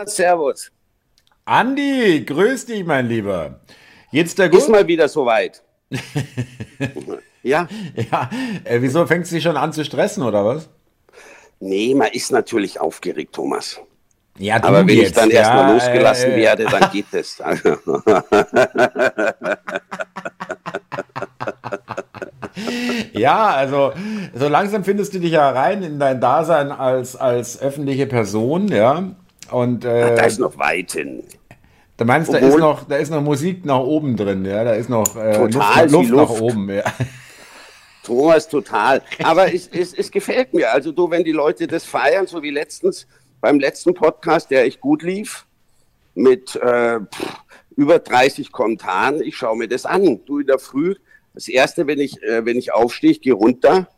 Thomas, Servus. Andi, grüß dich, mein Lieber. Jetzt der gut? Ist mal wieder soweit. ja. Ja, äh, wieso fängt es dich schon an zu stressen, oder was? Nee, man ist natürlich aufgeregt, Thomas. Ja, Aber wenn jetzt, ich dann ja, erstmal losgelassen äh, werde, dann geht es. ja, also so langsam findest du dich ja rein in dein Dasein als, als öffentliche Person, ja. Und äh, da ist noch weit hin. Du meinst, da ist, noch, da ist noch Musik nach oben drin, ja? Da ist noch äh, total Luft, Luft, Luft nach oben, ja. Thomas, total. Aber es, es, es gefällt mir. Also du, wenn die Leute das feiern, so wie letztens beim letzten Podcast, der echt gut lief, mit äh, pff, über 30 Kommentaren, ich schaue mir das an. Du in der Früh, das erste, wenn ich, äh, wenn ich aufstehe, ich gehe runter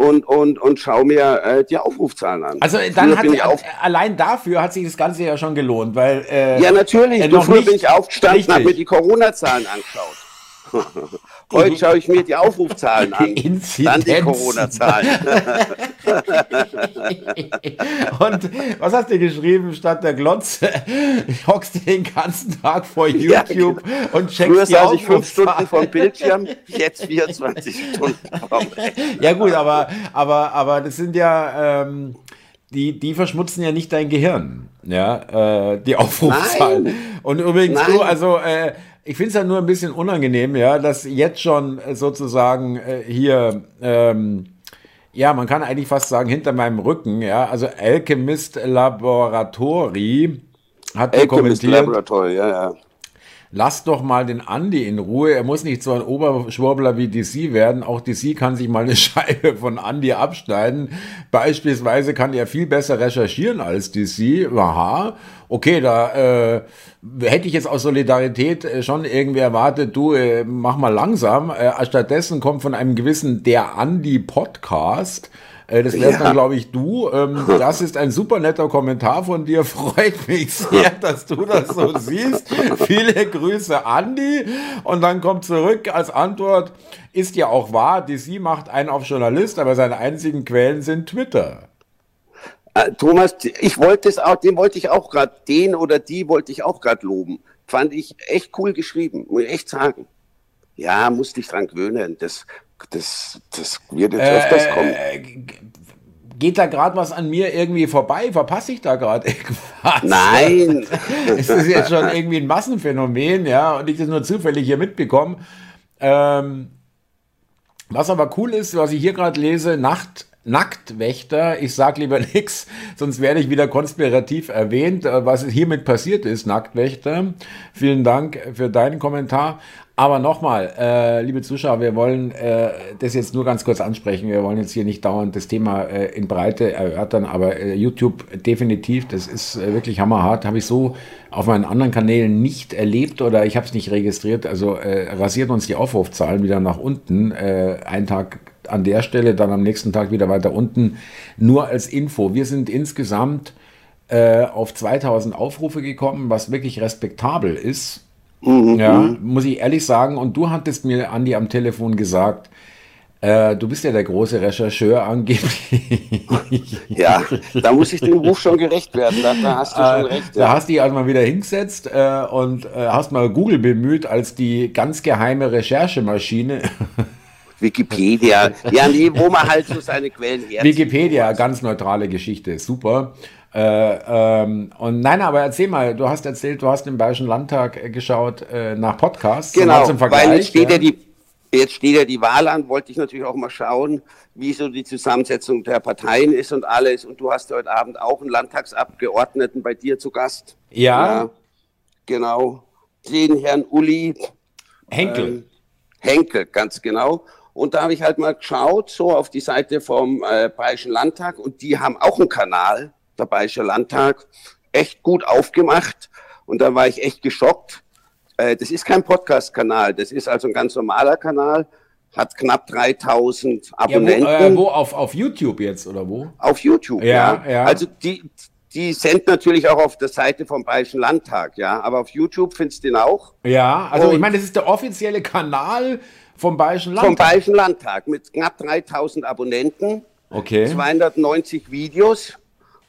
und, und, und schaue mir äh, die Aufrufzahlen an. Also dann hat ich auf allein dafür hat sich das Ganze ja schon gelohnt, weil äh, ja natürlich. Äh, früher bin ich aufgestanden, habe mir die Corona-Zahlen angeschaut. Heute schaue ich mir die Aufrufzahlen an, Inzidenz. dann die Corona-Zahlen. Und was hast du geschrieben statt der Glotze? Hockst du den ganzen Tag vor YouTube ja, genau. und checkst Früher die saß ich fünf Stunden vom Bildschirm, jetzt 24 Stunden Ja gut, aber, aber, aber das sind ja... Ähm, die, die verschmutzen ja nicht dein Gehirn, ja, äh, die Aufrufzahlen. Nein. Und übrigens, Nein. du, also äh, ich finde es ja nur ein bisschen unangenehm, ja, dass jetzt schon sozusagen äh, hier, ähm, ja, man kann eigentlich fast sagen, hinter meinem Rücken, ja, also Alchemist Laboratori hat Alchemist kommentiert. Laboratory, ja, ja. Lass doch mal den Andi in Ruhe. Er muss nicht so ein Oberschwurbler wie DC werden. Auch DC kann sich mal eine Scheibe von Andi abschneiden. Beispielsweise kann er viel besser recherchieren als DC. Aha. Okay, da äh, hätte ich jetzt aus Solidarität äh, schon irgendwie erwartet, du äh, mach mal langsam. Äh, stattdessen kommt von einem gewissen Der Andi Podcast das wärst ja. dann, glaube ich, du. Ähm, das ist ein super netter Kommentar von dir. Freut mich sehr, dass du das so siehst. Viele Grüße, Andi. Und dann kommt zurück als Antwort, ist ja auch wahr, die sie macht einen auf Journalist, aber seine einzigen Quellen sind Twitter. Äh, Thomas, ich wollte es auch, den wollte ich auch gerade, den oder die wollte ich auch gerade loben. Fand ich echt cool geschrieben, muss ich echt sagen. Ja, musste ich dran gewöhnen. Das das, das wird jetzt öfters äh, kommen. Geht da gerade was an mir irgendwie vorbei? Verpasse ich da gerade irgendwas? Nein. ist das jetzt schon irgendwie ein Massenphänomen, ja, und ich das nur zufällig hier mitbekomme? Ähm, was aber cool ist, was ich hier gerade lese, Nacht, Nacktwächter, ich sag lieber nichts, sonst werde ich wieder konspirativ erwähnt, äh, was hiermit passiert ist, Nacktwächter. Vielen Dank für deinen Kommentar. Aber nochmal, äh, liebe Zuschauer, wir wollen äh, das jetzt nur ganz kurz ansprechen. Wir wollen jetzt hier nicht dauernd das Thema äh, in Breite erörtern, aber äh, YouTube definitiv, das ist äh, wirklich hammerhart. Habe ich so auf meinen anderen Kanälen nicht erlebt oder ich habe es nicht registriert. Also äh, rasiert uns die Aufrufzahlen wieder nach unten. Ein Tag an der Stelle, dann am nächsten Tag wieder weiter unten. Nur als Info. Wir sind insgesamt auf 2000 Aufrufe gekommen, was wirklich respektabel ist Mhm. Ja, mhm. muss ich ehrlich sagen. Und du hattest mir, Andi, am Telefon gesagt, äh, du bist ja der große Rechercheur angeblich. ja, da muss ich dem Ruf schon gerecht werden. Da, da hast du schon äh, recht. Da hast du dich also mal wieder hingesetzt äh, und äh, hast mal Google bemüht als die ganz geheime Recherchemaschine. Wikipedia. Ja, nee, wo man halt so seine Quellen herzieht. Wikipedia, ganz neutrale Geschichte, super. Äh, ähm, und nein, aber erzähl mal, du hast erzählt, du hast im Bayerischen Landtag äh, geschaut äh, nach Podcasts. Genau, weil jetzt steht, ja. die, jetzt steht ja die Wahl an, wollte ich natürlich auch mal schauen, wie so die Zusammensetzung der Parteien ist und alles. Und du hast heute Abend auch einen Landtagsabgeordneten bei dir zu Gast. Ja. ja genau. Den Herrn Uli. Henkel. Ähm, Henkel, ganz genau. Und da habe ich halt mal geschaut, so auf die Seite vom äh, Bayerischen Landtag und die haben auch einen Kanal der Bayerische Landtag, echt gut aufgemacht. Und da war ich echt geschockt. Äh, das ist kein Podcast-Kanal, das ist also ein ganz normaler Kanal, hat knapp 3000 Abonnenten. Ja, wo, äh, wo, auf, auf YouTube jetzt oder wo? Auf YouTube, ja. ja. ja. Also die, die sind natürlich auch auf der Seite vom Bayerischen Landtag, ja. Aber auf YouTube findest du den auch. Ja, also Und ich meine, das ist der offizielle Kanal vom Bayerischen Landtag. Vom Bayerischen Landtag mit knapp 3000 Abonnenten. Okay. 290 Videos.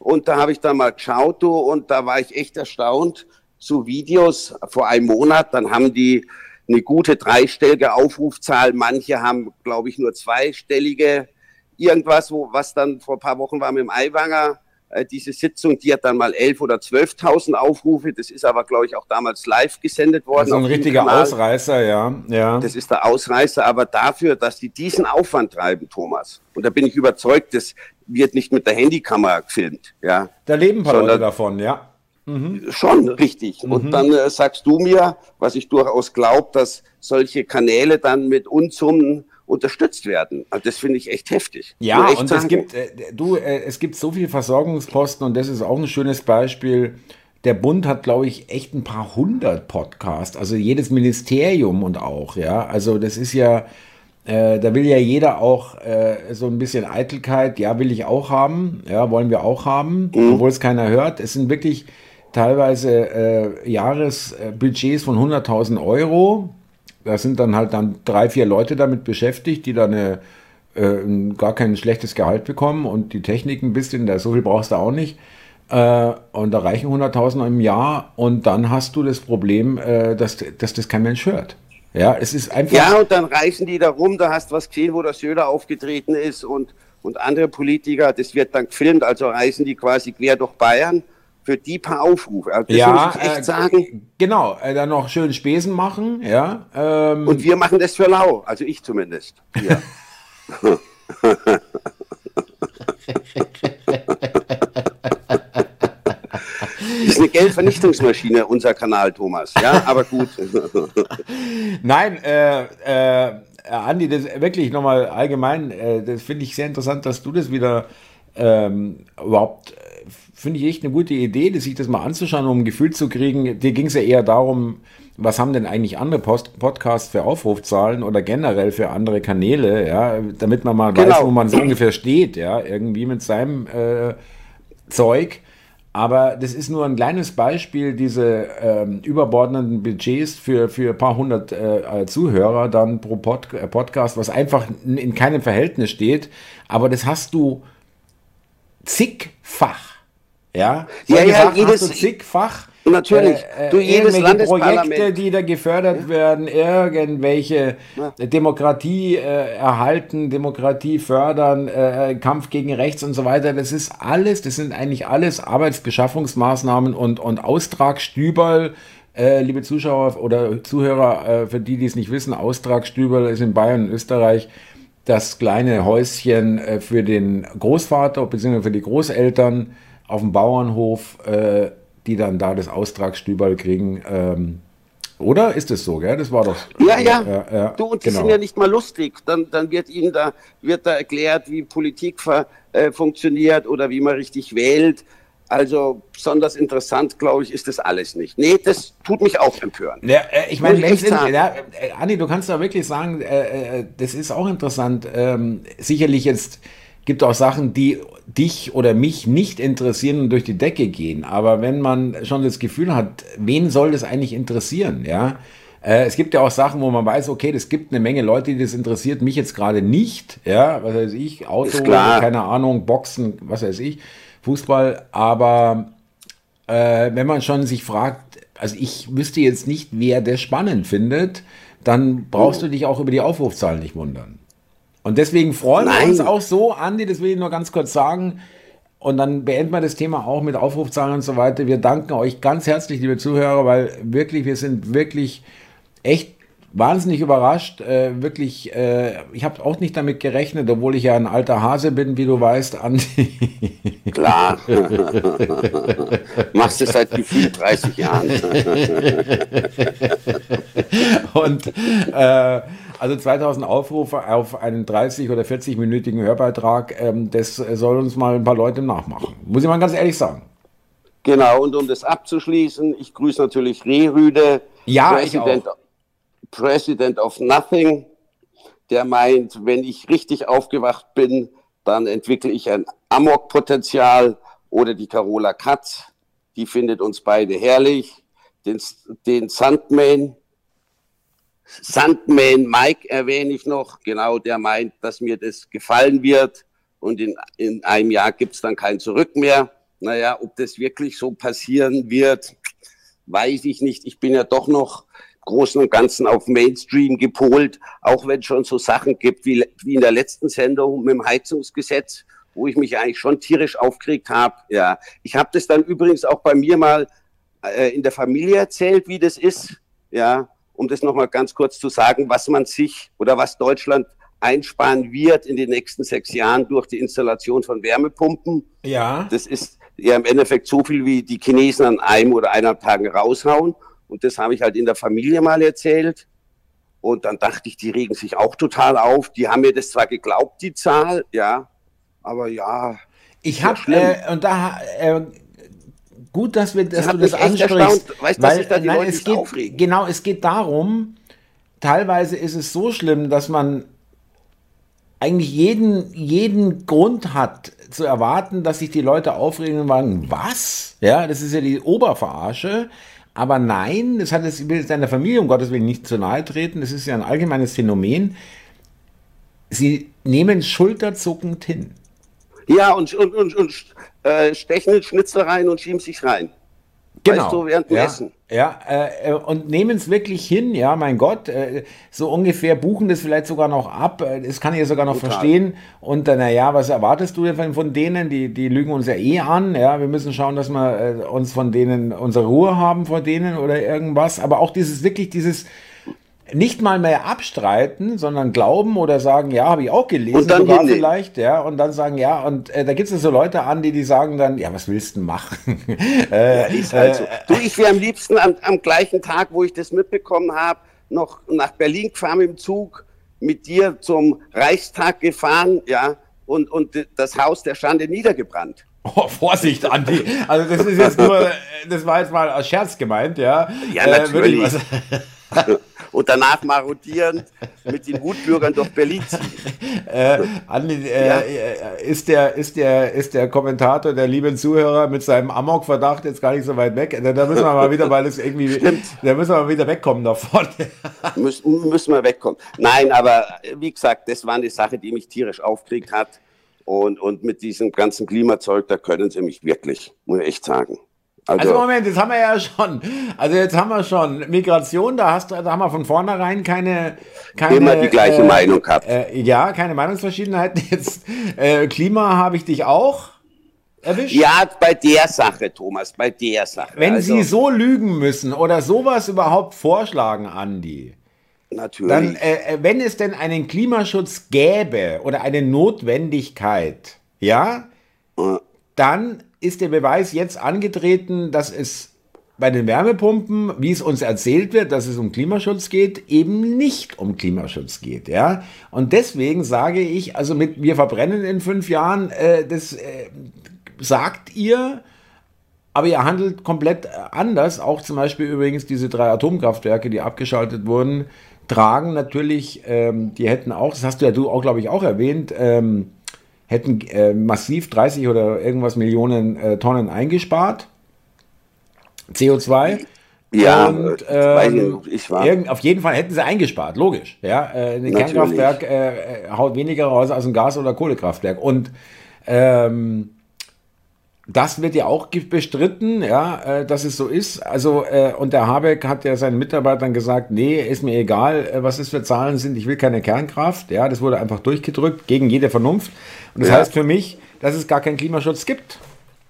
Und da habe ich dann mal geschaut du, und da war ich echt erstaunt. So Videos vor einem Monat, dann haben die eine gute dreistellige Aufrufzahl. Manche haben, glaube ich, nur zweistellige irgendwas, wo, was dann vor ein paar Wochen war mit dem Aiwanger äh, diese Sitzung, die hat dann mal 11.000 oder 12.000 Aufrufe. Das ist aber, glaube ich, auch damals live gesendet worden. Also ein richtiger Ausreißer, ja. ja. Das ist der Ausreißer, aber dafür, dass die diesen Aufwand treiben, Thomas, und da bin ich überzeugt, das wird nicht mit der Handykamera gefilmt. Ja. Da leben ein paar Leute davon, ja. Mhm. Schon richtig. Mhm. Und dann äh, sagst du mir, was ich durchaus glaube, dass solche Kanäle dann mit Unsummen unterstützt werden. Also das finde ich echt heftig. Ja, echt und sagen. es gibt, äh, du, äh, es gibt so viele Versorgungsposten und das ist auch ein schönes Beispiel. Der Bund hat, glaube ich, echt ein paar hundert Podcasts, also jedes Ministerium und auch, ja. Also das ist ja, äh, da will ja jeder auch äh, so ein bisschen Eitelkeit, ja, will ich auch haben, ja, wollen wir auch haben, mhm. obwohl es keiner hört. Es sind wirklich teilweise äh, Jahresbudgets von 100.000 Euro da sind dann halt dann drei, vier Leute damit beschäftigt, die dann eine, äh, gar kein schlechtes Gehalt bekommen und die Technik ein bisschen, da, so viel brauchst du auch nicht. Äh, und da reichen 100.000 im Jahr und dann hast du das Problem, dass, dass das kein Mensch hört. Ja, es ist einfach. Ja, und dann reißen die da rum, da hast du was gesehen, wo der Söder aufgetreten ist und, und andere Politiker, das wird dann gefilmt, also reisen die quasi quer durch Bayern für die paar Aufrufe. Also das ja, muss ich echt äh, sagen. Genau, äh, dann noch schön Spesen machen, ja. Ähm. Und wir machen das für lau, also ich zumindest. Ja. eine Geldvernichtungsmaschine, unser Kanal, Thomas. Ja, aber gut. Nein, äh, äh, Andi, das wirklich nochmal allgemein, äh, das finde ich sehr interessant, dass du das wieder ähm, überhaupt finde ich echt eine gute Idee, sich das mal anzuschauen, um ein Gefühl zu kriegen. Dir ging es ja eher darum, was haben denn eigentlich andere Post Podcasts für Aufrufzahlen oder generell für andere Kanäle, ja, damit man mal genau. weiß, wo man so ungefähr steht, ja, irgendwie mit seinem äh, Zeug. Aber das ist nur ein kleines Beispiel, diese ähm, überbordenden Budgets für, für ein paar hundert äh, Zuhörer dann pro Pod äh, Podcast, was einfach in keinem Verhältnis steht. Aber das hast du zigfach ja, ja, ja, jedes zigfach. Natürlich. Äh, du, jedes Projekte, die da gefördert ja. werden, irgendwelche ja. Demokratie äh, erhalten, Demokratie fördern, äh, Kampf gegen Rechts und so weiter. Das ist alles, das sind eigentlich alles Arbeitsbeschaffungsmaßnahmen und, und Austragstüberl. Äh, liebe Zuschauer oder Zuhörer, äh, für die, die es nicht wissen, Austragstüberl ist in Bayern und Österreich das kleine Häuschen äh, für den Großvater bzw. für die Großeltern auf dem Bauernhof, äh, die dann da das Austragsstüberl kriegen. Ähm, oder ist es so, gell? Das war doch. Ja, ja. Äh, äh, du, und die genau. sind ja nicht mal lustig. Dann, dann wird ihnen da, wird da erklärt, wie Politik äh, funktioniert oder wie man richtig wählt. Also besonders interessant, glaube ich, ist das alles nicht. Nee, das tut mich auch empören. Ja, äh, ich meine, ja, äh, Andi, du kannst da wirklich sagen, äh, äh, das ist auch interessant. Ähm, sicherlich jetzt gibt auch Sachen, die dich oder mich nicht interessieren und durch die Decke gehen. Aber wenn man schon das Gefühl hat, wen soll das eigentlich interessieren, ja? Äh, es gibt ja auch Sachen, wo man weiß, okay, es gibt eine Menge Leute, die das interessiert, mich jetzt gerade nicht, ja, was weiß ich, Auto, keine Ahnung, Boxen, was weiß ich, Fußball, aber äh, wenn man schon sich fragt, also ich wüsste jetzt nicht, wer das spannend findet, dann brauchst du dich auch über die Aufrufzahlen nicht wundern. Und deswegen freuen Nein. wir uns auch so, Andi, das will ich nur ganz kurz sagen. Und dann beenden wir das Thema auch mit Aufrufzahlen und so weiter. Wir danken euch ganz herzlich, liebe Zuhörer, weil wirklich, wir sind wirklich echt wahnsinnig überrascht. Äh, wirklich, äh, ich habe auch nicht damit gerechnet, obwohl ich ja ein alter Hase bin, wie du weißt, Andi. Klar. Machst du seit gefühlt 30 Jahren. und äh, also 2000 Aufrufe auf einen 30 oder 40-minütigen Hörbeitrag, ähm, das soll uns mal ein paar Leute nachmachen. Muss ich mal ganz ehrlich sagen. Genau, und um das abzuschließen, ich grüße natürlich Rehrüde, ja, President, President of Nothing, der meint, wenn ich richtig aufgewacht bin, dann entwickle ich ein Amok-Potenzial oder die Carola Katz, die findet uns beide herrlich. Den, den Sandman, Sandman Mike erwähne ich noch, genau, der meint, dass mir das gefallen wird und in, in einem Jahr gibt es dann kein Zurück mehr. naja, ob das wirklich so passieren wird, weiß ich nicht. Ich bin ja doch noch Großen und Ganzen auf Mainstream gepolt, auch wenn es schon so Sachen gibt wie, wie in der letzten Sendung mit dem Heizungsgesetz, wo ich mich eigentlich schon tierisch aufgeregt habe. Ja, ich habe das dann übrigens auch bei mir mal äh, in der Familie erzählt, wie das ist. Ja, um das nochmal ganz kurz zu sagen, was man sich oder was Deutschland einsparen wird in den nächsten sechs Jahren durch die Installation von Wärmepumpen. Ja. Das ist ja im Endeffekt so viel, wie die Chinesen an einem oder eineinhalb Tagen raushauen. Und das habe ich halt in der Familie mal erzählt. Und dann dachte ich, die regen sich auch total auf. Die haben mir das zwar geglaubt, die Zahl, ja, aber ja. Ich habe, äh, und da, äh, gut, dass, wir, dass du das ansprichst. Weißt, weil, da nein, es geht, aufregen. Genau, es geht darum, teilweise ist es so schlimm, dass man eigentlich jeden, jeden Grund hat zu erwarten, dass sich die Leute aufregen und sagen, was? Ja, das ist ja die Oberverarsche. Aber nein, das hat es, ich will jetzt deiner Familie um Gottes Willen nicht zu nahe treten, das ist ja ein allgemeines Phänomen. Sie nehmen schulterzuckend hin. Ja, und, und, und, und äh, stechen Schnitzel rein und schieben sich rein. Genau. Weißt du, während dem ja, Essen. Ja, äh, und nehmen es wirklich hin, ja, mein Gott, äh, so ungefähr buchen das vielleicht sogar noch ab, äh, das kann ich ja sogar noch Total. verstehen. Und äh, naja, was erwartest du denn von, von, denen? Die, die lügen uns ja eh an, ja, wir müssen schauen, dass wir äh, uns von denen unsere Ruhe haben vor denen oder irgendwas. Aber auch dieses wirklich, dieses nicht mal mehr abstreiten, sondern glauben oder sagen, ja, habe ich auch gelesen, und dann sogar vielleicht, ja, und dann sagen, ja, und äh, da gibt es so Leute an, die die sagen dann, ja, was willst du machen? äh, ja, ist halt so. Du, ich wäre am liebsten am, am, gleichen Tag, wo ich das mitbekommen habe, noch nach Berlin gefahren im Zug, mit dir zum Reichstag gefahren, ja, und, und das Haus der Schande niedergebrannt. Oh, Vorsicht, Andi. Also das ist jetzt nur, das war jetzt mal als Scherz gemeint, ja. Ja, natürlich. Äh, und danach marodierend mit den Wutbürgern durch Berlin ziehen. Äh, Andi, äh, ja. Äh, ist, der, ist, der, ist der Kommentator, der lieben Zuhörer, mit seinem Amok-Verdacht jetzt gar nicht so weit weg? Da, da müssen wir mal wieder, weil es irgendwie, Stimmt. da müssen wir mal wieder wegkommen davon. müssen, müssen wir wegkommen. Nein, aber wie gesagt, das war eine Sache, die mich tierisch aufgeregt hat. Und, und mit diesem ganzen Klimazeug, da können sie mich wirklich, muss ich echt sagen. Also, also, Moment, jetzt haben wir ja schon, also jetzt haben wir schon Migration, da hast da haben wir von vornherein keine, keine immer die gleiche äh, Meinung gehabt. Äh, ja, keine Meinungsverschiedenheiten. Jetzt äh, Klima habe ich dich auch erwischt. Ja, bei der Sache, Thomas, bei der Sache. Wenn also, Sie so lügen müssen oder sowas überhaupt vorschlagen, Andi. Natürlich. Dann, äh, äh, wenn es denn einen Klimaschutz gäbe oder eine Notwendigkeit, ja, dann ist der Beweis jetzt angetreten, dass es bei den Wärmepumpen, wie es uns erzählt wird, dass es um Klimaschutz geht, eben nicht um Klimaschutz geht, ja. Und deswegen sage ich, also mit wir verbrennen in fünf Jahren, äh, das äh, sagt ihr, aber ihr handelt komplett anders. Auch zum Beispiel übrigens diese drei Atomkraftwerke, die abgeschaltet wurden, tragen natürlich, ähm, die hätten auch, das hast du ja du auch, glaube ich, auch erwähnt, ähm, hätten äh, massiv 30 oder irgendwas Millionen äh, Tonnen eingespart. CO2. Ja, und, ähm, ich war. Auf jeden Fall hätten sie eingespart, logisch. Ja, äh, ein Kernkraftwerk äh, äh, haut weniger raus als ein Gas- oder Kohlekraftwerk. Und ähm, das wird ja auch bestritten, ja, äh, dass es so ist. Also, äh, und der Habeck hat ja seinen Mitarbeitern gesagt, nee, ist mir egal, äh, was es für Zahlen sind, ich will keine Kernkraft. Ja, das wurde einfach durchgedrückt, gegen jede Vernunft. Und das ja. heißt für mich, dass es gar keinen Klimaschutz gibt.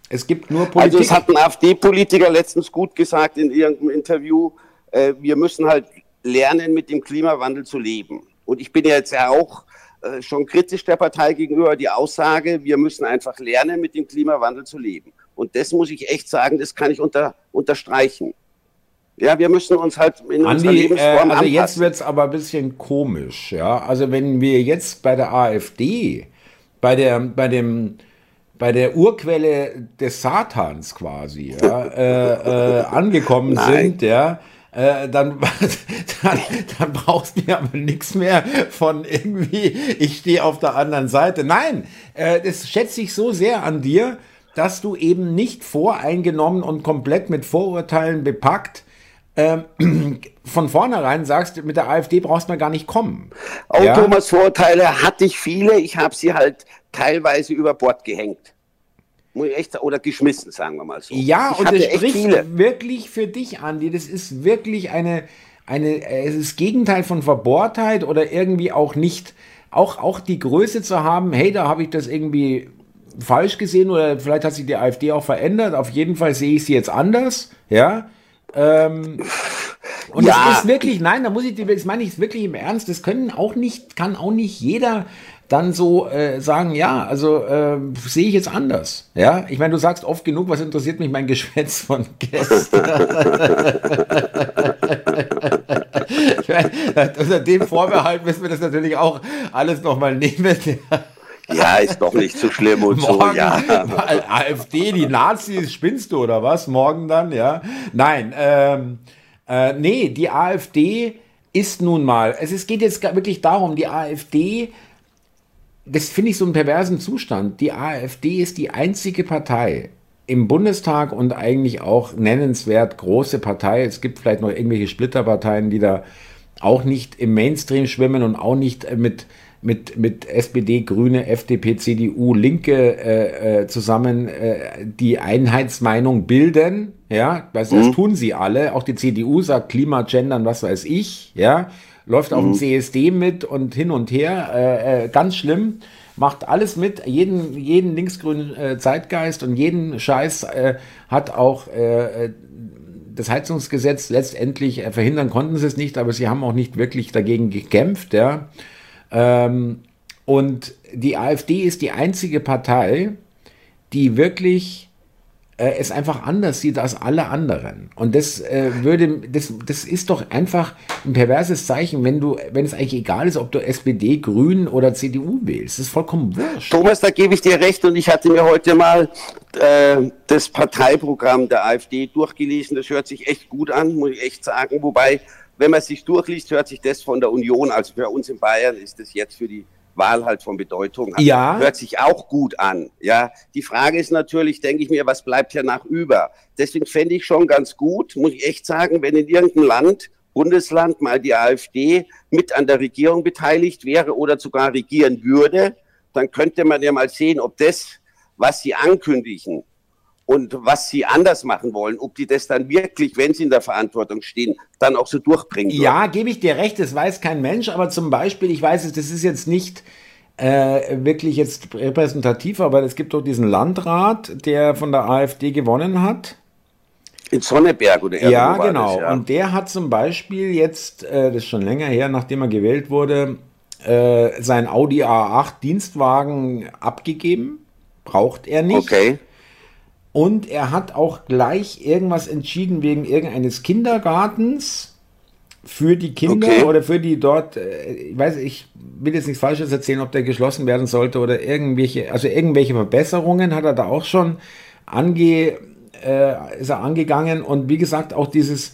Es gibt nur Politik. Also es hat ein AfD-Politiker letztens gut gesagt in irgendeinem Interview, äh, wir müssen halt lernen, mit dem Klimawandel zu leben. Und ich bin ja jetzt ja auch äh, schon kritisch der Partei gegenüber die Aussage, wir müssen einfach lernen, mit dem Klimawandel zu leben. Und das muss ich echt sagen, das kann ich unter, unterstreichen. Ja, wir müssen uns halt in Andi, unserer Lebensform äh, Also anpassen. jetzt wird es aber ein bisschen komisch. Ja? Also wenn wir jetzt bei der AfD, bei, der, bei, dem, bei der Urquelle des Satans quasi ja, äh, äh, angekommen sind, ja, äh, dann, dann, dann brauchst du mir aber nichts mehr von irgendwie, ich stehe auf der anderen Seite. Nein, äh, das schätze ich so sehr an dir, dass du eben nicht voreingenommen und komplett mit Vorurteilen bepackt ähm, von vornherein sagst, mit der AfD brauchst du mal gar nicht kommen. Auch ja? Thomas Vorurteile hatte ich viele, ich habe sie halt teilweise über Bord gehängt. Oder geschmissen, sagen wir mal so. Ja, ich und das spricht wirklich für dich, Andi. Das ist wirklich eine, eine, es ist das Gegenteil von Verbohrtheit oder irgendwie auch nicht, auch, auch die Größe zu haben, hey, da habe ich das irgendwie falsch gesehen oder vielleicht hat sich die AfD auch verändert. Auf jeden Fall sehe ich sie jetzt anders, ja. Ähm, und ja. es ist wirklich, nein, da muss ich, das meine ich wirklich im Ernst, das können auch nicht, kann auch nicht jeder dann so äh, sagen, ja, also äh, sehe ich jetzt anders. Ja, ich meine, du sagst oft genug, was interessiert mich mein Geschwätz von gestern. ich mein, unter dem Vorbehalt müssen wir das natürlich auch alles nochmal nehmen. Ja, ist doch nicht so schlimm und Morgen, so, ja. AfD, die Nazis, spinnst du oder was? Morgen dann, ja? Nein, ähm, äh, nee, die AfD ist nun mal, es, es geht jetzt wirklich darum, die AfD, das finde ich so einen perversen Zustand. Die AfD ist die einzige Partei im Bundestag und eigentlich auch nennenswert große Partei. Es gibt vielleicht noch irgendwelche Splitterparteien, die da auch nicht im Mainstream schwimmen und auch nicht mit mit, mit SPD, Grüne, FDP, CDU, Linke äh, äh, zusammen äh, die Einheitsmeinung bilden. Ja, das, mhm. das tun sie alle. Auch die CDU sagt Klima, Gendern, was weiß ich. Ja, läuft auf mhm. dem CSD mit und hin und her. Äh, äh, ganz schlimm. Macht alles mit, jeden, jeden linksgrünen äh, Zeitgeist und jeden Scheiß äh, hat auch äh, das Heizungsgesetz letztendlich äh, verhindern konnten sie es nicht, aber sie haben auch nicht wirklich dagegen gekämpft. Ja. Ähm, und die AfD ist die einzige Partei, die wirklich äh, es einfach anders sieht als alle anderen. Und das äh, würde, das, das ist doch einfach ein perverses Zeichen, wenn du, wenn es eigentlich egal ist, ob du SPD, Grünen oder CDU wählst. Das ist vollkommen wurscht. Thomas, da gebe ich dir recht und ich hatte mir heute mal äh, das Parteiprogramm der AfD durchgelesen. Das hört sich echt gut an, muss ich echt sagen. Wobei wenn man sich durchliest, hört sich das von der Union, also für uns in Bayern ist das jetzt für die Wahl halt von Bedeutung. Also ja. Hört sich auch gut an. Ja, die Frage ist natürlich, denke ich mir, was bleibt hier nach über? Deswegen fände ich schon ganz gut, muss ich echt sagen, wenn in irgendeinem Land, Bundesland mal die AfD mit an der Regierung beteiligt wäre oder sogar regieren würde, dann könnte man ja mal sehen, ob das, was sie ankündigen, und was sie anders machen wollen, ob die das dann wirklich, wenn sie in der Verantwortung stehen, dann auch so durchbringen. Würden. Ja, gebe ich dir recht, das weiß kein Mensch, aber zum Beispiel, ich weiß es, das ist jetzt nicht äh, wirklich jetzt repräsentativ, aber es gibt doch diesen Landrat, der von der AfD gewonnen hat. In Sonneberg oder Ja, genau. Das, ja. Und der hat zum Beispiel jetzt, äh, das ist schon länger her, nachdem er gewählt wurde, äh, sein Audi A8 Dienstwagen abgegeben. Braucht er nicht. Okay. Und er hat auch gleich irgendwas entschieden wegen irgendeines Kindergartens für die Kinder okay. oder für die dort, äh, ich weiß, ich will jetzt nichts Falsches erzählen, ob der geschlossen werden sollte oder irgendwelche, also irgendwelche Verbesserungen hat er da auch schon ange, äh, ist er angegangen und wie gesagt auch dieses,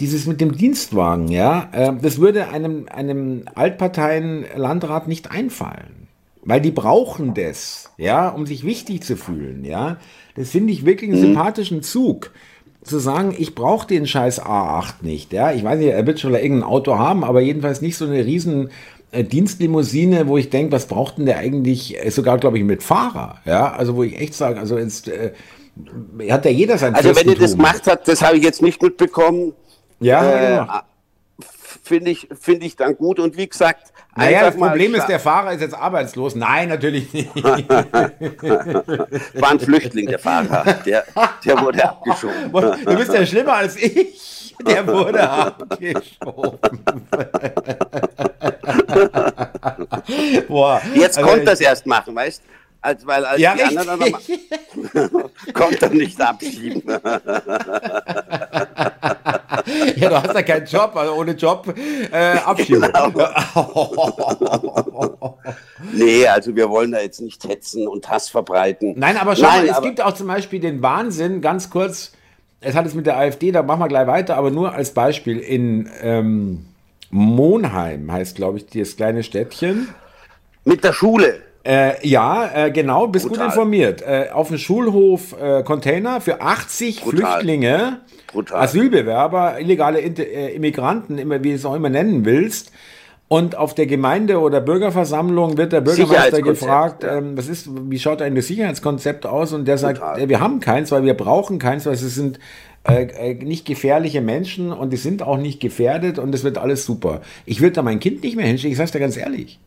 dieses mit dem Dienstwagen, ja, äh, das würde einem, einem Altparteien-Landrat nicht einfallen, weil die brauchen das, ja, um sich wichtig zu fühlen, ja. Das finde ich wirklich einen mhm. sympathischen Zug. Zu sagen, ich brauche den scheiß A8 nicht. Ja, ich weiß nicht, er wird schon irgendein Auto haben, aber jedenfalls nicht so eine riesen äh, Dienstlimousine, wo ich denke, was braucht denn der eigentlich, äh, sogar glaube ich mit Fahrer, ja, also wo ich echt sage, also jetzt äh, hat ja jeder sein Also wenn er das macht hat, das habe ich jetzt nicht mitbekommen. Ja, äh, genau finde ich, finde ich dann gut. Und wie gesagt, naja, das Problem ist, der Fahrer ist jetzt arbeitslos. Nein, natürlich nicht. War ein Flüchtling, der Fahrer. Der, der wurde abgeschoben. Du bist ja schlimmer als ich. Der wurde abgeschoben. Boah. Jetzt also konnte das erst machen, weißt du? als, weil als ja, die richtig. anderen konnte er nicht abschieben. ja, du hast ja keinen Job, also ohne Job äh, abschieben. Genau. nee, also wir wollen da jetzt nicht hetzen und Hass verbreiten. Nein, aber schau Nein, mal, es gibt auch zum Beispiel den Wahnsinn, ganz kurz, es hat es mit der AfD, da machen wir gleich weiter, aber nur als Beispiel in ähm, Monheim heißt, glaube ich, das kleine Städtchen. Mit der Schule. Äh, ja, äh, genau, bist Brutal. gut informiert. Äh, auf dem Schulhof äh, Container für 80 Brutal. Flüchtlinge, Brutal. Asylbewerber, illegale äh, Immigranten, immer wie du es auch immer nennen willst. Und auf der Gemeinde- oder Bürgerversammlung wird der Bürgermeister gefragt, ähm, was ist, wie schaut ein Sicherheitskonzept aus? Und der sagt, Total. wir haben keins, weil wir brauchen keins, weil es sind äh, äh, nicht gefährliche Menschen und die sind auch nicht gefährdet und es wird alles super. Ich würde da mein Kind nicht mehr hinschicken, ich sag's dir ganz ehrlich.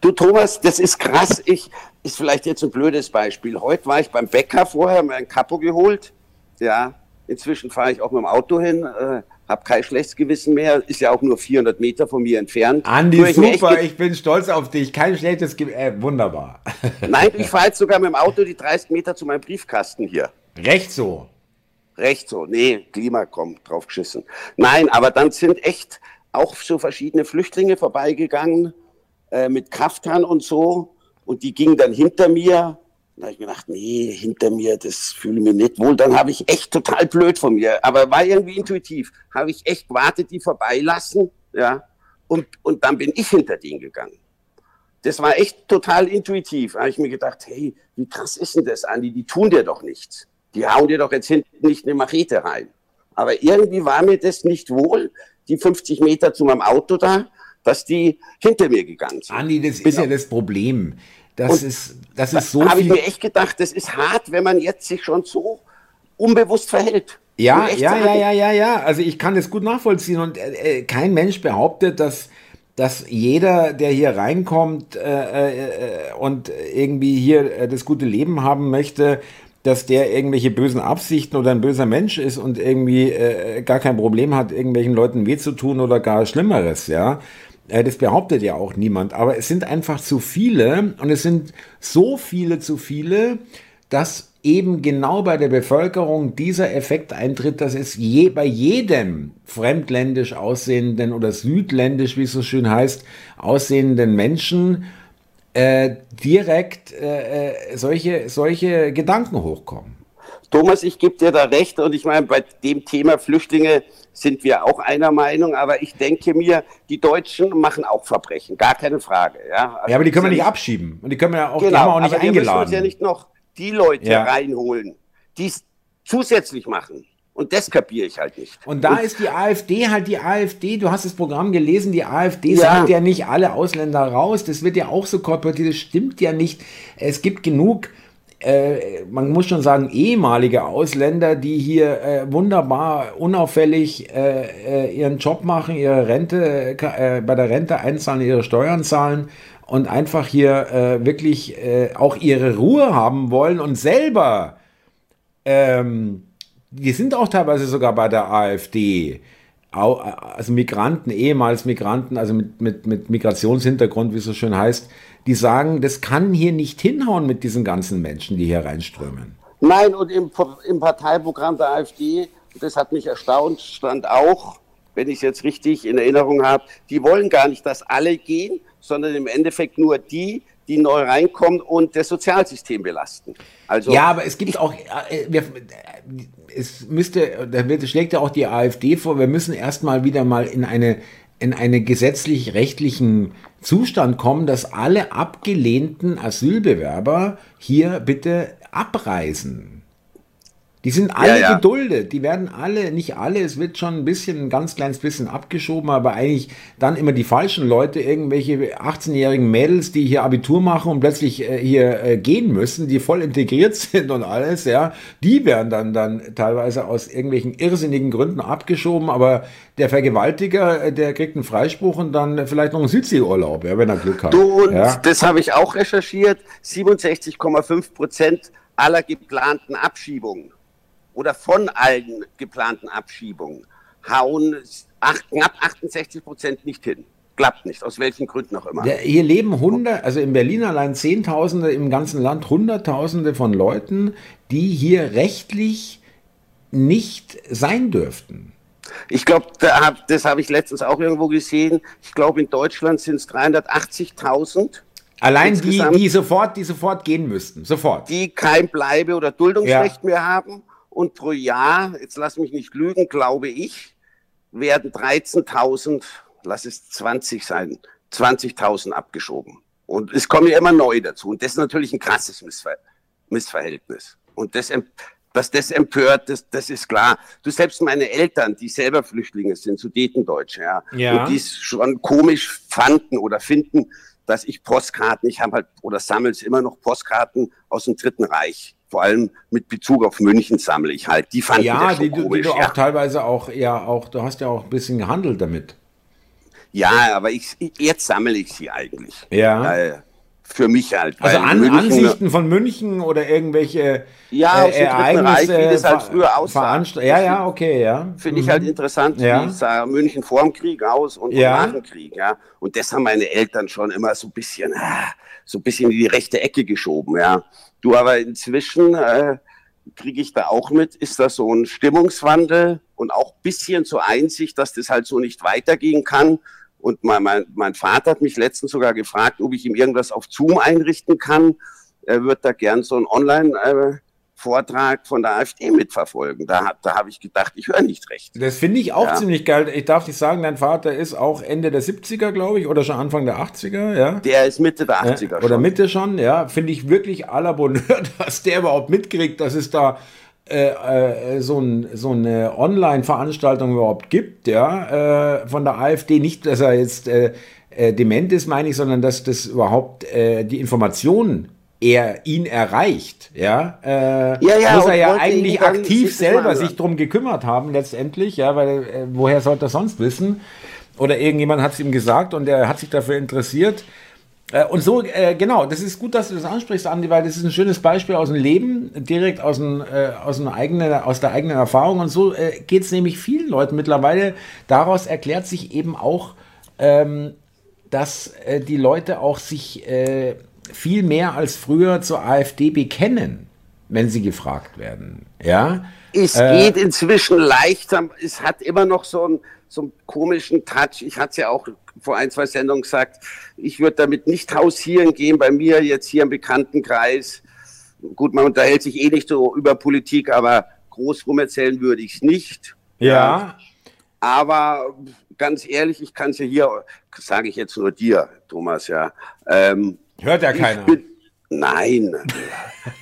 Du Thomas, das ist krass. Ich ist vielleicht jetzt ein blödes Beispiel. Heute war ich beim Bäcker vorher, mir ein Kapo geholt. Ja, inzwischen fahre ich auch mit dem Auto hin. Äh, habe kein schlechtes Gewissen mehr, ist ja auch nur 400 Meter von mir entfernt. Andi, ich super, ich bin stolz auf dich, kein schlechtes Gewissen, äh, wunderbar. Nein, ich fahre jetzt sogar mit dem Auto die 30 Meter zu meinem Briefkasten hier. Recht so. Recht so, nee, Klima kommt drauf geschissen. Nein, aber dann sind echt auch so verschiedene Flüchtlinge vorbeigegangen äh, mit Kaftan und so und die gingen dann hinter mir da habe ich mir gedacht, nee, hinter mir, das fühle ich mir nicht wohl. Dann habe ich echt total blöd von mir, aber war irgendwie intuitiv. Habe ich echt gewartet, die vorbeilassen, ja, und, und dann bin ich hinter denen gegangen. Das war echt total intuitiv. Da habe ich mir gedacht, hey, wie krass ist denn das, Andi? Die tun dir doch nichts. Die hauen dir doch jetzt hinten nicht eine Machete rein. Aber irgendwie war mir das nicht wohl, die 50 Meter zu meinem Auto da, dass die hinter mir gegangen sind. Andi, das ist ja das Problem. Das ist, das ist so. Habe ich mir echt gedacht, das ist hart, wenn man jetzt sich schon so unbewusst verhält. Ja, ja, ja, ja, ja, ja. Also ich kann das gut nachvollziehen und äh, äh, kein Mensch behauptet, dass dass jeder, der hier reinkommt äh, äh, und irgendwie hier äh, das gute Leben haben möchte, dass der irgendwelche bösen Absichten oder ein böser Mensch ist und irgendwie äh, gar kein Problem hat, irgendwelchen Leuten weh zu tun oder gar Schlimmeres, ja. Äh, das behauptet ja auch niemand, aber es sind einfach zu viele und es sind so viele zu viele, dass eben genau bei der Bevölkerung dieser Effekt eintritt, dass es je, bei jedem fremdländisch aussehenden oder südländisch, wie es so schön heißt, aussehenden Menschen äh, direkt äh, äh solche, solche Gedanken hochkommen. Thomas, ich gebe dir da recht und ich meine, bei dem Thema Flüchtlinge sind wir auch einer Meinung, aber ich denke mir, die Deutschen machen auch Verbrechen, gar keine Frage. Ja, also ja aber die können wir nicht abschieben und die können wir ja auch, genau, haben wir auch nicht aber eingeladen. Wir müssen uns ja nicht noch die Leute ja. reinholen, die es zusätzlich machen. Und das kapiere ich halt nicht. Und da und ist die AfD halt die AfD. Du hast das Programm gelesen, die AfD ja. sagt ja nicht alle Ausländer raus. Das wird ja auch so kolportiert. Das stimmt ja nicht. Es gibt genug äh, man muss schon sagen, ehemalige Ausländer, die hier äh, wunderbar unauffällig äh, äh ihren Job machen, ihre Rente, äh, bei der Rente einzahlen, ihre Steuern zahlen und einfach hier wirklich auch ihre Ruhe haben wollen und selber, ähm, die sind auch teilweise sogar bei der AfD, also Migranten, ehemals Migranten, also mit, mit, mit Migrationshintergrund, wie es so schön heißt, die sagen, das kann hier nicht hinhauen mit diesen ganzen Menschen, die hier reinströmen. Nein, und im, im Parteiprogramm der AfD, das hat mich erstaunt, stand auch, wenn ich es jetzt richtig in Erinnerung habe, die wollen gar nicht, dass alle gehen, sondern im Endeffekt nur die, die neu reinkommen und das Sozialsystem belasten. Also ja, aber es gibt auch, äh, es müsste, da schlägt ja auch die AfD vor, wir müssen erstmal wieder mal in eine in einen gesetzlich-rechtlichen Zustand kommen, dass alle abgelehnten Asylbewerber hier bitte abreisen. Die sind alle ja, ja. geduldet, die werden alle, nicht alle, es wird schon ein bisschen, ein ganz kleines bisschen abgeschoben, aber eigentlich dann immer die falschen Leute, irgendwelche 18-jährigen Mädels, die hier Abitur machen und plötzlich äh, hier äh, gehen müssen, die voll integriert sind und alles, ja, die werden dann, dann teilweise aus irgendwelchen irrsinnigen Gründen abgeschoben, aber der Vergewaltiger, äh, der kriegt einen Freispruch und dann vielleicht noch einen Südseeurlaub, ja, wenn er Glück hat. Du, und ja. das habe ich auch recherchiert, 67,5 Prozent aller geplanten Abschiebungen oder von allen geplanten Abschiebungen hauen acht, knapp 68 Prozent nicht hin. Klappt nicht, aus welchen Gründen auch immer. Der, hier leben Hunderte, also in Berlin allein Zehntausende, im ganzen Land Hunderttausende von Leuten, die hier rechtlich nicht sein dürften. Ich glaube, das habe ich letztens auch irgendwo gesehen. Ich glaube, in Deutschland sind es 380.000. Allein die, die sofort, die sofort gehen müssten, sofort. Die kein Bleibe- oder Duldungsrecht ja. mehr haben und pro Jahr, jetzt lass mich nicht lügen, glaube ich, werden 13.000, lass es 20 sein, 20.000 abgeschoben. Und es kommen ja immer neu dazu. Und das ist natürlich ein krasses Missver Missverhältnis. Und das, dass das empört, das, das ist klar. Du selbst meine Eltern, die selber Flüchtlinge sind, Sudetendeutsche, ja, Ja. und die es schon komisch fanden oder finden, dass ich Postkarten, ich habe halt oder sammels immer noch Postkarten aus dem Dritten Reich. Vor allem mit Bezug auf München sammle ich halt. Die fanden Ja, das schon die, du- die komisch. du auch ja. teilweise auch, ja, auch, du hast ja auch ein bisschen gehandelt damit. ja, aber ich, jetzt sammle ich sie eigentlich. Ja. Äh, für mich halt. Also an, München- Ansichten von München oder irgendwelche Ja, äh, Dritten Reich, wie das halt früher aussah. Ja, ja, okay, ja. Finde ich halt interessant, Ja. wie sah München vor dem Krieg aus und Ja. nach dem Krieg, ja. Und das haben meine Eltern schon immer so ein bisschen, ah, so ein bisschen in die rechte Ecke geschoben, ja. Du aber inzwischen äh, kriege ich da auch mit, ist da so ein Stimmungswandel und auch ein bisschen zur Einsicht, dass das halt so nicht weitergehen kann. Und mein, mein, mein Vater hat mich letztens sogar gefragt, ob ich ihm irgendwas auf Zoom einrichten kann. Er wird da gern so einen Online-Vortrag von der AfD mitverfolgen. Da, da habe ich gedacht, ich höre nicht recht. Das finde ich auch Ja. ziemlich geil. Ich darf nicht sagen, dein Vater ist auch Ende der 70er, glaube ich, oder schon Anfang der 80er, ja. Der ist Mitte der Ja, 80er Oder schon. Mitte schon, ja. Finde ich wirklich à la Bonheur, dass der überhaupt mitkriegt, dass es da äh, äh, so, ein, so eine Online-Veranstaltung überhaupt gibt, ja, äh, von der AfD. Nicht, dass er jetzt äh, äh, dement ist, meine ich, sondern dass das überhaupt äh, die Information er ihn erreicht, ja, äh, Ja, ja, muss er ja eigentlich aktiv selber sich drum gekümmert haben letztendlich, ja, weil äh, woher sollte er sonst wissen? Oder irgendjemand hat es ihm gesagt und er hat sich dafür interessiert. Äh, Und so, äh, genau, das ist gut, dass du das ansprichst, Andi, weil das ist ein schönes Beispiel aus dem Leben, direkt aus, dem, äh, aus, dem eigenen, aus der eigenen Erfahrung. Und so äh, geht es nämlich vielen Leuten mittlerweile. Daraus erklärt sich eben auch, ähm, dass äh, die Leute auch sich viel mehr als früher zur AfD bekennen, wenn sie gefragt werden. Ja, Es Äh, geht inzwischen leichter. Es hat immer noch so einen, so einen komischen Touch. Ich hatte es ja auch vor ein, zwei Sendungen gesagt, ich würde damit nicht hausieren gehen bei mir jetzt hier im Bekanntenkreis. Gut, man unterhält sich eh nicht so über Politik, aber groß rumerzählen würde ich es nicht. ja, Aber ganz ehrlich, ich kann es ja hier, sage ich jetzt nur dir, Thomas, ja. Ähm, hört ja keiner. bin, nein.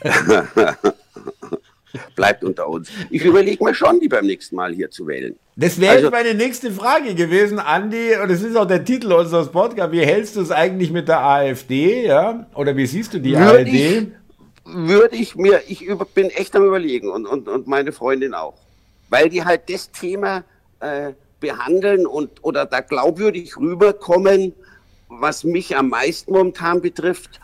Bleibt unter uns. Ich überlege mir schon, die beim nächsten Mal hier zu wählen. Das wäre Also- meine nächste Frage gewesen, Andi, und das ist auch der Titel unseres Podcasts. Wie hältst du es eigentlich mit der AfD, ja? Oder wie siehst du die ARD? ich, würde ich mir, ich über, bin echt am überlegen und, und, und meine Freundin auch. Weil die halt das Thema äh, behandeln und oder da glaubwürdig rüberkommen, was mich am meisten momentan betrifft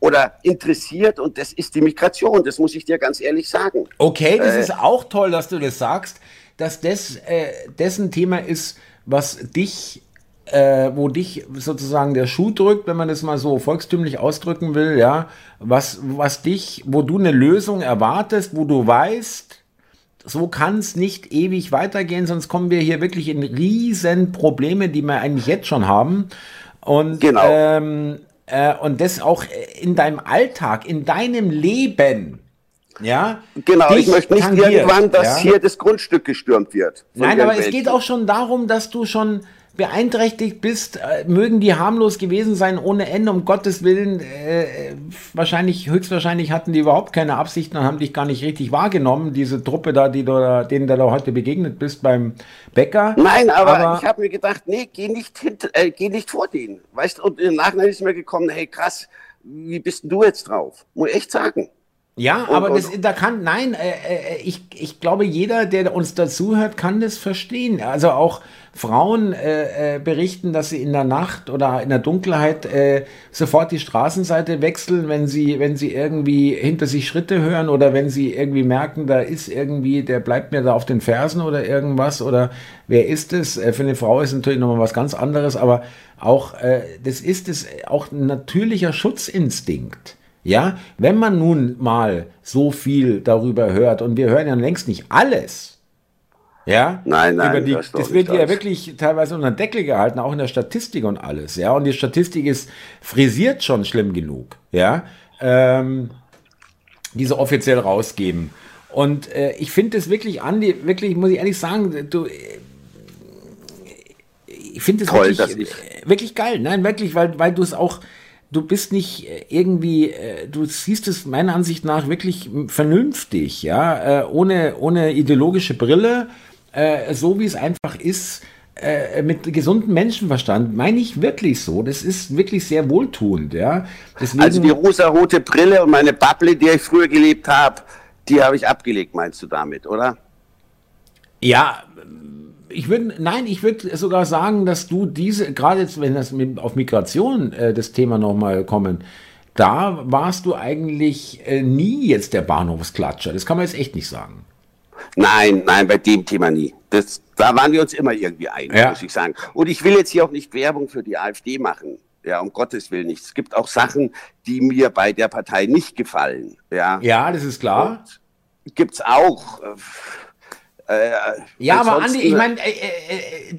oder interessiert und das ist die Migration, das muss ich dir ganz ehrlich sagen. Okay, das Äh. ist auch toll, dass du das sagst, dass das äh, dessen Thema ist, was dich, äh, wo dich sozusagen der Schuh drückt, wenn man das mal so volkstümlich ausdrücken will, ja, was, was dich, wo du eine Lösung erwartest, wo du weißt, so kann es nicht ewig weitergehen, sonst kommen wir hier wirklich in riesen Probleme, die wir eigentlich jetzt schon haben. Und, Genau. ähm, äh, und das auch in deinem Alltag, in deinem Leben. Ja, Genau, ich möchte nicht tangiert, irgendwann, dass ja? hier das Grundstück gestürmt wird. Nein, aber es geht auch schon darum, dass du schon beeinträchtigt bist. Äh, mögen die harmlos gewesen sein ohne Ende, um Gottes Willen. Äh, wahrscheinlich, höchstwahrscheinlich hatten die überhaupt keine Absichten und haben dich gar nicht richtig wahrgenommen. Diese Truppe da, die du, da- denen du da heute begegnet bist beim Bäcker. Nein, aber, Aber- ich habe mir gedacht, nee, geh nicht, hint, äh, geh nicht vor denen. Weißt du, und im Nachhinein ist mir gekommen, hey krass, wie bist denn du jetzt drauf? Muss ich echt sagen. Ja, Und- aber und- das, da kann, nein, äh, äh, ich, ich glaube, jeder, der uns dazuhört, kann das verstehen. Also auch Frauen äh, äh, berichten, dass sie in der Nacht oder in der Dunkelheit äh, sofort die Straßenseite wechseln, wenn sie, wenn sie irgendwie hinter sich Schritte hören oder wenn sie irgendwie merken, da ist irgendwie, der bleibt mir da auf den Fersen oder irgendwas oder wer ist es? Äh, für eine Frau ist natürlich nochmal was ganz anderes, aber auch, äh, das ist es, auch ein natürlicher Schutzinstinkt. Ja, wenn man nun mal so viel darüber hört und wir hören ja längst nicht alles. Ja, Nein, nein, die, das das, wird ja alles. wirklich teilweise unter den Deckel gehalten, auch in der Statistik und alles. Ja, und die Statistik ist frisiert schon schlimm genug. Ja, ähm, diese offiziell rausgeben. Und äh, ich finde es wirklich, Andi, wirklich, muss ich ehrlich sagen, du, äh, ich finde es wirklich, äh, wirklich geil. Nein, wirklich, weil, weil du es auch, du bist nicht äh, irgendwie, äh, du siehst es meiner Ansicht nach wirklich vernünftig, ja, äh, ohne, ohne ideologische Brille, so wie es einfach ist, mit gesundem Menschenverstand, meine ich wirklich so. Das ist wirklich sehr wohltuend, ja. Deswegen, also die rosa-rote Brille und meine Bubble, die ich früher gelebt habe, die habe ich abgelegt, meinst du damit, oder? Ja, ich würde, nein, ich würde sogar sagen, dass du diese, gerade jetzt, wenn das mit, auf Migration äh, das Thema nochmal kommen, da warst du eigentlich äh, nie jetzt der Bahnhofsklatscher. Das kann man jetzt echt nicht sagen. Nein, nein, bei dem Thema nie. Das, da waren wir uns immer irgendwie einig, ja. muss ich sagen. Und ich will jetzt hier auch nicht Werbung für die AfD machen. Ja, um Gottes Willen nicht. Es gibt auch Sachen, die mir bei der Partei nicht gefallen. Ja, ja das ist klar. Gibt es auch. Äh, äh, ja, aber Andi, ich meine, äh, äh, äh,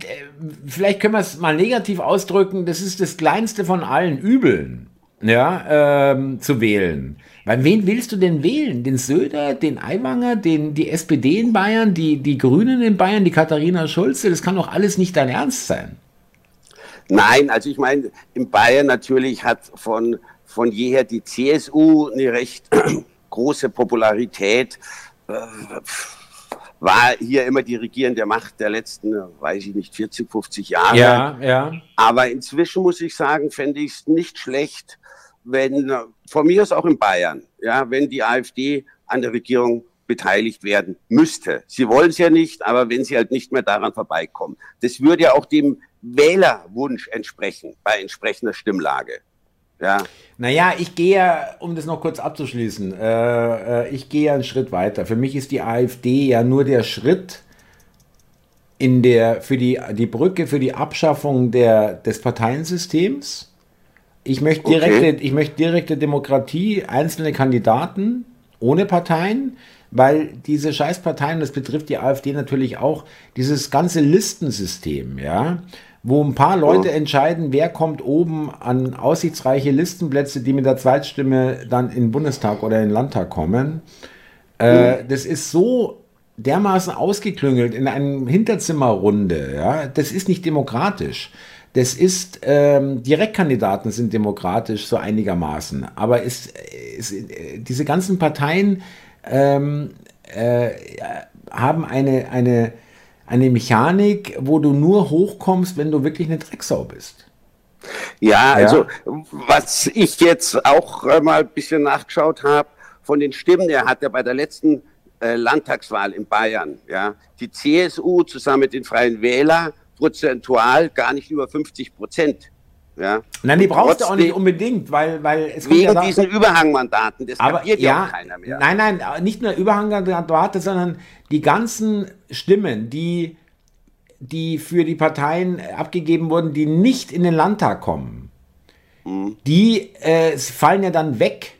vielleicht können wir es mal negativ ausdrücken, das ist das kleinste von allen Übeln, ja, ähm, zu wählen. Weil wen willst du denn wählen? Den Söder, den Aiwanger, den, die SPD in Bayern, die, die Grünen in Bayern, die Katharina Schulze? Das kann doch alles nicht dein Ernst sein. Nein, also ich meine, in Bayern natürlich hat von, von jeher die CSU eine recht große Popularität. Äh, war hier immer die regierende Macht der letzten, weiß ich nicht, 40, 50 Jahre. Ja, ja. Aber inzwischen muss ich sagen, fände ich es nicht schlecht, wenn, von mir aus auch in Bayern, ja, wenn die AfD an der Regierung beteiligt werden müsste. Sie wollen es ja nicht, aber wenn sie halt nicht mehr daran vorbeikommen. Das würde ja auch dem Wählerwunsch entsprechen bei entsprechender Stimmlage. Ja. Naja, ich gehe ja, um das noch kurz abzuschließen, äh, äh, ich gehe ja einen Schritt weiter. Für mich ist die AfD ja nur der Schritt in der, für die, die Brücke für die Abschaffung der, des Parteiensystems. Ich möchte, direkte, okay. ich möchte direkte Demokratie, einzelne Kandidaten ohne Parteien, weil diese Scheißparteien, das betrifft die AfD natürlich auch, dieses ganze Listensystem, ja, wo ein paar Leute ja. entscheiden, wer kommt oben an aussichtsreiche Listenplätze, die mit der Zweitstimme dann in den Bundestag oder in den Landtag kommen. Äh, mhm. Das ist so dermaßen ausgeklüngelt in einem Hinterzimmerrunde. Ja? Das ist nicht demokratisch. Das ist, ähm, Direktkandidaten sind demokratisch so einigermaßen. Aber es, es, diese ganzen Parteien ähm, äh, haben eine, eine, eine Mechanik, wo du nur hochkommst, wenn du wirklich eine Drecksau bist. Ja, also was ich jetzt auch äh, mal ein bisschen nachgeschaut habe, von den Stimmen, er hat ja bei der letzten äh, Landtagswahl in Bayern, ja, die CSU zusammen mit den Freien Wählern prozentual gar nicht über 50 Prozent. Ja. Nein, die brauchst du auch nicht unbedingt, weil, weil es Wegen ja diesen Überhangmandaten, das aber, kapiert ja auch keiner mehr. Nein, nein, nicht nur Überhangmandate, sondern die ganzen Stimmen, die, die für die Parteien abgegeben wurden, die nicht in den Landtag kommen, mhm. die äh, fallen ja dann weg.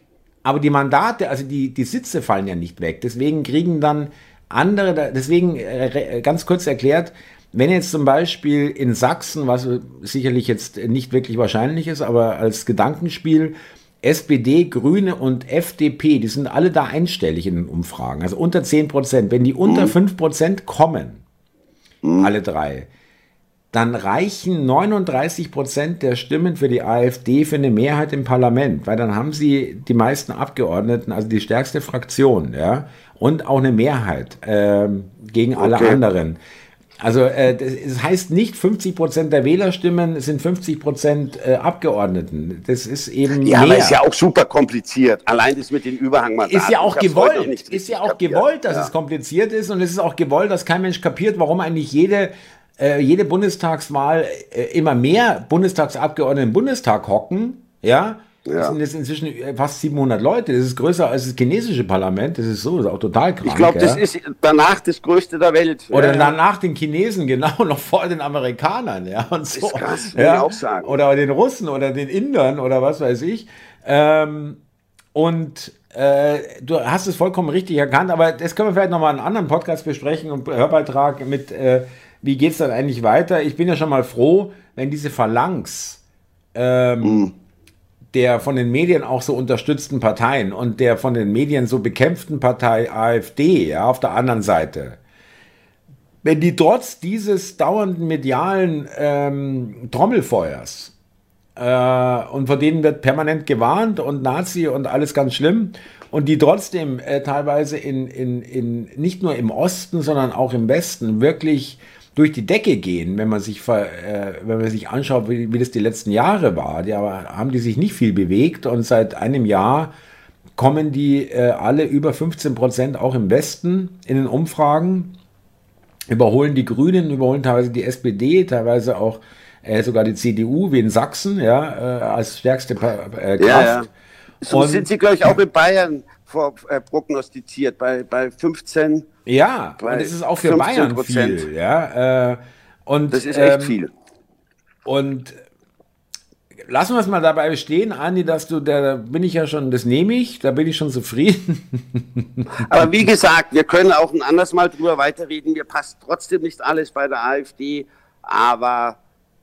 Aber die Mandate, also die, die Sitze fallen ja nicht weg. Deswegen kriegen dann andere, deswegen äh, ganz kurz erklärt, wenn jetzt zum Beispiel in Sachsen, was sicherlich jetzt nicht wirklich wahrscheinlich ist, aber als Gedankenspiel, SPD, Grüne und FDP, die sind alle da einstellig in den Umfragen, also unter 10 Prozent. Wenn die unter mhm. 5 Prozent kommen, mhm. alle drei, dann reichen 39 Prozent der Stimmen für die AfD für eine Mehrheit im Parlament, weil dann haben sie die meisten Abgeordneten, also die stärkste Fraktion, ja, und auch eine Mehrheit äh, gegen alle okay. anderen. Also äh, das heißt nicht 50 Prozent der Wählerstimmen sind 50 Prozent äh, Abgeordneten. Das ist eben ja, mehr. aber ist ja auch super kompliziert. Allein das mit den Überhangmandaten. Ist ja auch gewollt. Ist ja auch kapiert. gewollt, dass ja. es kompliziert ist und es ist auch gewollt, dass kein Mensch kapiert, warum eigentlich jede äh, jede Bundestagswahl äh, immer mehr Bundestagsabgeordnete im Bundestag hocken. Ja, ja. Das sind jetzt inzwischen fast 700 Leute. Das ist größer als das chinesische Parlament. Das ist so, das ist auch total krank. Ich glaube, das ist danach das größte der Welt. Oder ja. danach den Chinesen, genau, noch vor den Amerikanern, ja. Und so. Das ist krass, ja. ich auch sagen. Oder den Russen oder den Indern oder was weiß ich. Ähm, und äh, du hast es vollkommen richtig erkannt, aber das können wir vielleicht nochmal in einem anderen Podcast besprechen und Hörbeitrag mit, äh, wie geht es dann eigentlich weiter? Ich bin ja schon mal froh, wenn diese Phalanx ähm, mm der von den Medien auch so unterstützten Parteien und der von den Medien so bekämpften Partei AfD ja, auf der anderen Seite, wenn die trotz dieses dauernden medialen ähm, Trommelfeuers äh, und vor denen wird permanent gewarnt und Nazi und alles ganz schlimm und die trotzdem äh, teilweise in, in, in, nicht nur im Osten, sondern auch im Westen wirklich durch die Decke gehen, wenn man sich, äh, wenn man sich anschaut, wie, wie das die letzten Jahre war. Die haben die sich nicht viel bewegt und seit einem Jahr kommen die äh, alle über 15 Prozent auch im Westen in den Umfragen, überholen die Grünen, überholen teilweise die SPD, teilweise auch äh, sogar die CDU, wie in Sachsen, ja, äh, als stärkste äh, Kraft. Ja, ja. So und, sind sie, glaube ich, auch in Bayern vor, äh, prognostiziert, bei, bei 15. Ja, bei und das ist auch für Bayern viel. Ja, äh, und, das ist echt ähm, viel. Und lassen wir es mal dabei bestehen, Andi, dass du, da bin ich ja schon, das nehme ich, da bin ich schon zufrieden. Aber wie gesagt, wir können auch ein anderes Mal drüber weiterreden. Mir passt trotzdem nicht alles bei der AfD, aber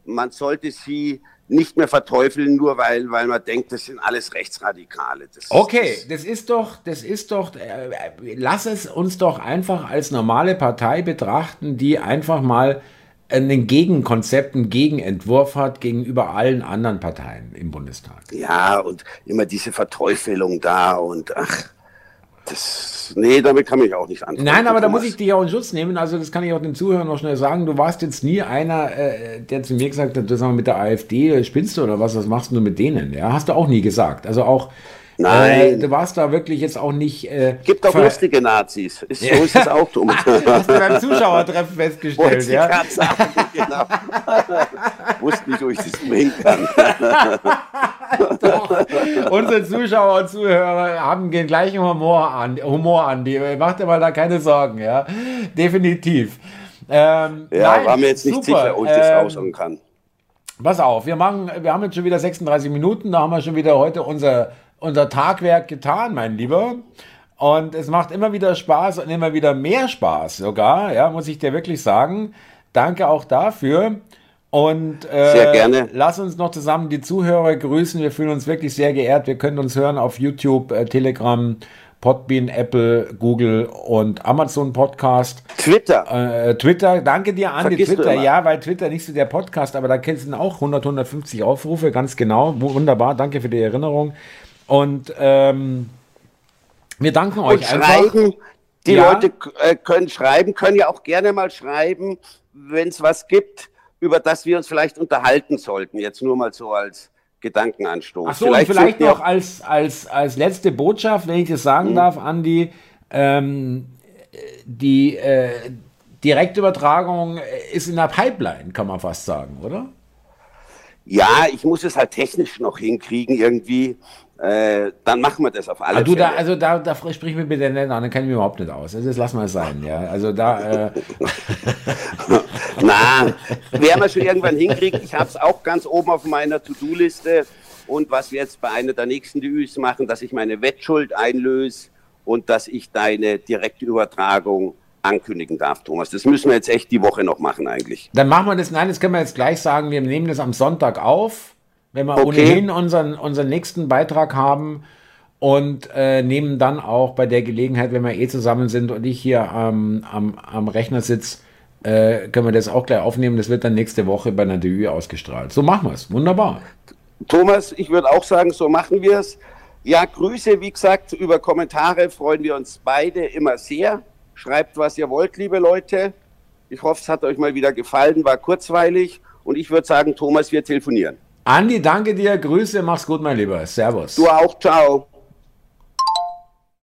man sollte sie nicht mehr verteufeln, nur weil, weil man denkt, das sind alles Rechtsradikale. Das, okay, das, das ist doch, das ist doch, äh, lass es uns doch einfach als normale Partei betrachten, die einfach mal ein Gegenkonzept, einen Gegenentwurf hat gegenüber allen anderen Parteien im Bundestag. Ja, und immer diese Verteufelung da und ach, das, nee, damit kann ich auch nicht antworten. Nein, aber da muss ich dich auch in Schutz nehmen. Also, das kann ich auch den Zuhörern noch schnell sagen. Du warst jetzt nie einer, äh, der zu mir gesagt hat, das haben wir mit der AfD, spinnst du oder was, was machst du mit denen? Ja, hast du auch nie gesagt. Also auch, Nein. Äh, du warst da wirklich jetzt auch nicht. Äh, Gibt auch lustige Nazis. Ist, ja. So ist es auch, Thomas. Hast du beim Zuschauertreffen festgestellt, ja? Ich sagen, genau. Wusste nicht, wo ich das bringen kann. Unsere Zuschauer und Zuhörer haben den gleichen Humor an, Humor an die. Macht dir mal da keine Sorgen, ja. Definitiv. Ähm, ja, nein, war mir jetzt nicht super. sicher, ob ich das ähm, raushauen kann. Pass auf, wir machen, wir haben jetzt schon wieder 36 Minuten, da haben wir schon wieder heute unser unser Tagwerk getan, mein Lieber. Und es macht immer wieder Spaß und immer wieder mehr Spaß sogar, ja, muss ich dir wirklich sagen. Danke auch dafür. Und äh, sehr gerne. lass uns noch zusammen die Zuhörer grüßen. Wir fühlen uns wirklich sehr geehrt. Wir können uns hören auf YouTube, äh, Telegram, Podbean, Apple, Google und Amazon Podcast. Twitter. Äh, Twitter, danke dir, Andi. Vergisst Twitter, ja, weil Twitter nicht so der Podcast, aber da kennst du auch 100, 150 Aufrufe, ganz genau. Wunderbar, danke für die Erinnerung. Und ähm, wir danken euch und schreiben, Die ja. Leute äh, können schreiben, können ja auch gerne mal schreiben, wenn es was gibt, über das wir uns vielleicht unterhalten sollten. Jetzt nur mal so als Gedankenanstoß. Ach so, vielleicht, und vielleicht noch als, als, als letzte Botschaft, wenn ich das sagen mhm. darf, Andi, ähm, die äh, Direktübertragung ist in der Pipeline, kann man fast sagen, oder? Ja, ich muss es halt technisch noch hinkriegen irgendwie äh, dann machen wir das auf alle Fälle. Da, also da, da sprich mir bitte nicht an, dann kenne ich mich überhaupt nicht aus. Also das lassen wir es sein, ja. Also da. Äh Na, werden wir schon irgendwann hinkriegen. Ich habe es auch ganz oben auf meiner To-Do-Liste. Und was wir jetzt bei einer der nächsten DÜs machen, dass ich meine Wettschuld einlöse und dass ich deine direkte Übertragung ankündigen darf, Thomas. Das müssen wir jetzt echt die Woche noch machen eigentlich. Dann machen wir das, nein, das können wir jetzt gleich sagen. Wir nehmen das am Sonntag auf wenn wir okay. ohnehin unseren, unseren nächsten Beitrag haben und äh, nehmen dann auch bei der Gelegenheit, wenn wir eh zusammen sind und ich hier ähm, am, am Rechner sitze, äh, können wir das auch gleich aufnehmen. Das wird dann nächste Woche bei einer DÜ ausgestrahlt. So machen wir es. Wunderbar. Thomas, ich würde auch sagen, so machen wir es. Ja, Grüße, wie gesagt, über Kommentare freuen wir uns beide immer sehr. Schreibt, was ihr wollt, liebe Leute. Ich hoffe, es hat euch mal wieder gefallen, war kurzweilig. Und ich würde sagen, Thomas, wir telefonieren. Andi, danke dir. Grüße, mach's gut, mein Lieber. Servus. Du auch, ciao.